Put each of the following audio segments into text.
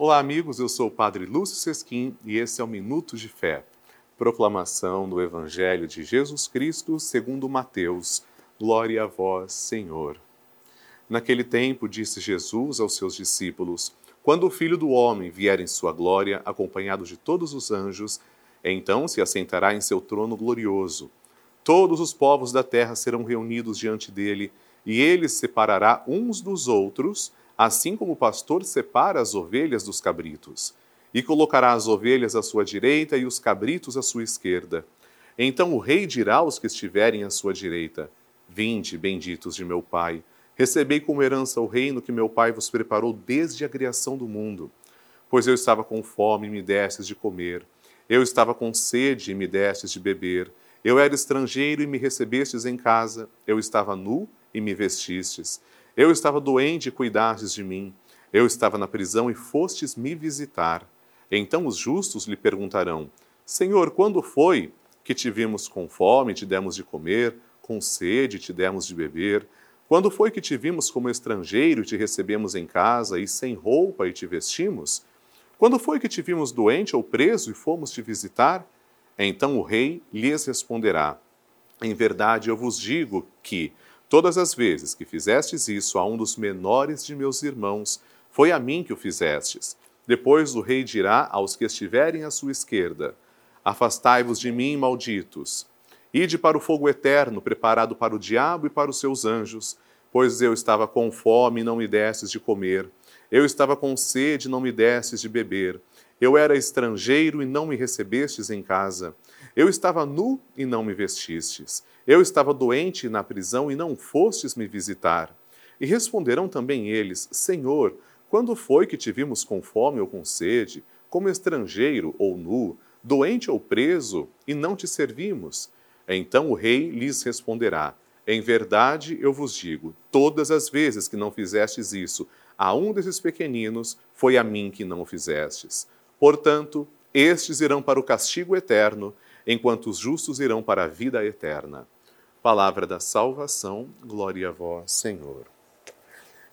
Olá, amigos. Eu sou o Padre Lúcio Sesquim e esse é o Minuto de Fé. Proclamação do Evangelho de Jesus Cristo segundo Mateus. Glória a vós, Senhor. Naquele tempo disse Jesus aos seus discípulos: Quando o Filho do homem vier em sua glória, acompanhado de todos os anjos, então se assentará em seu trono glorioso. Todos os povos da terra serão reunidos diante dele, e ele separará uns dos outros assim como o pastor separa as ovelhas dos cabritos, e colocará as ovelhas à sua direita e os cabritos à sua esquerda. Então o rei dirá aos que estiverem à sua direita: Vinde, benditos de meu Pai, recebei como herança o reino que meu Pai vos preparou desde a criação do mundo. Pois eu estava com fome e me destes de comer, eu estava com sede e me destes de beber, eu era estrangeiro e me recebestes em casa, eu estava nu e me vestistes. Eu estava doente e cuidastes de mim. Eu estava na prisão e fostes me visitar. Então os justos lhe perguntarão: Senhor, quando foi que te vimos com fome e te demos de comer, com sede e te demos de beber? Quando foi que te vimos como estrangeiro e te recebemos em casa, e sem roupa e te vestimos? Quando foi que te vimos doente ou preso e fomos te visitar? Então o rei lhes responderá: Em verdade eu vos digo que, Todas as vezes que fizestes isso a um dos menores de meus irmãos, foi a mim que o fizestes. Depois o rei dirá aos que estiverem à sua esquerda: Afastai-vos de mim, malditos. Ide para o fogo eterno, preparado para o diabo e para os seus anjos, pois eu estava com fome e não me destes de comer. Eu estava com sede e não me destes de beber. Eu era estrangeiro e não me recebestes em casa. Eu estava nu e não me vestistes. Eu estava doente na prisão e não fostes me visitar. E responderão também eles: Senhor, quando foi que te vimos com fome ou com sede, como estrangeiro ou nu, doente ou preso, e não te servimos? Então o rei lhes responderá: Em verdade eu vos digo, todas as vezes que não fizestes isso a um desses pequeninos, foi a mim que não o fizestes. Portanto, estes irão para o castigo eterno, enquanto os justos irão para a vida eterna. Palavra da salvação, glória a vós, Senhor.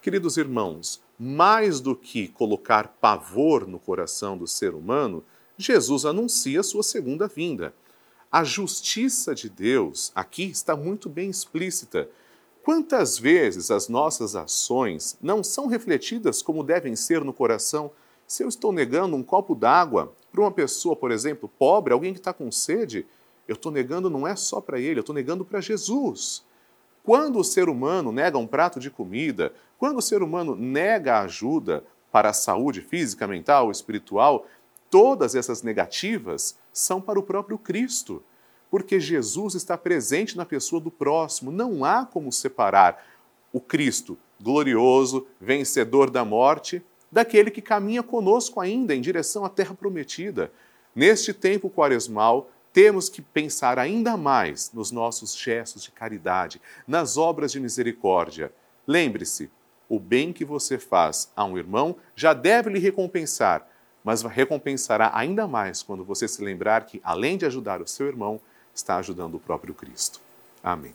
Queridos irmãos, mais do que colocar pavor no coração do ser humano, Jesus anuncia sua segunda vinda. A justiça de Deus aqui está muito bem explícita. Quantas vezes as nossas ações não são refletidas como devem ser no coração? Se eu estou negando um copo d'água para uma pessoa, por exemplo, pobre, alguém que está com sede, eu estou negando não é só para ele, eu estou negando para Jesus. Quando o ser humano nega um prato de comida, quando o ser humano nega ajuda para a saúde física, mental, espiritual, todas essas negativas são para o próprio Cristo, porque Jesus está presente na pessoa do próximo. Não há como separar o Cristo glorioso, vencedor da morte, daquele que caminha conosco ainda em direção à terra prometida. Neste tempo quaresmal, temos que pensar ainda mais nos nossos gestos de caridade, nas obras de misericórdia. Lembre-se, o bem que você faz a um irmão já deve lhe recompensar, mas recompensará ainda mais quando você se lembrar que, além de ajudar o seu irmão, está ajudando o próprio Cristo. Amém.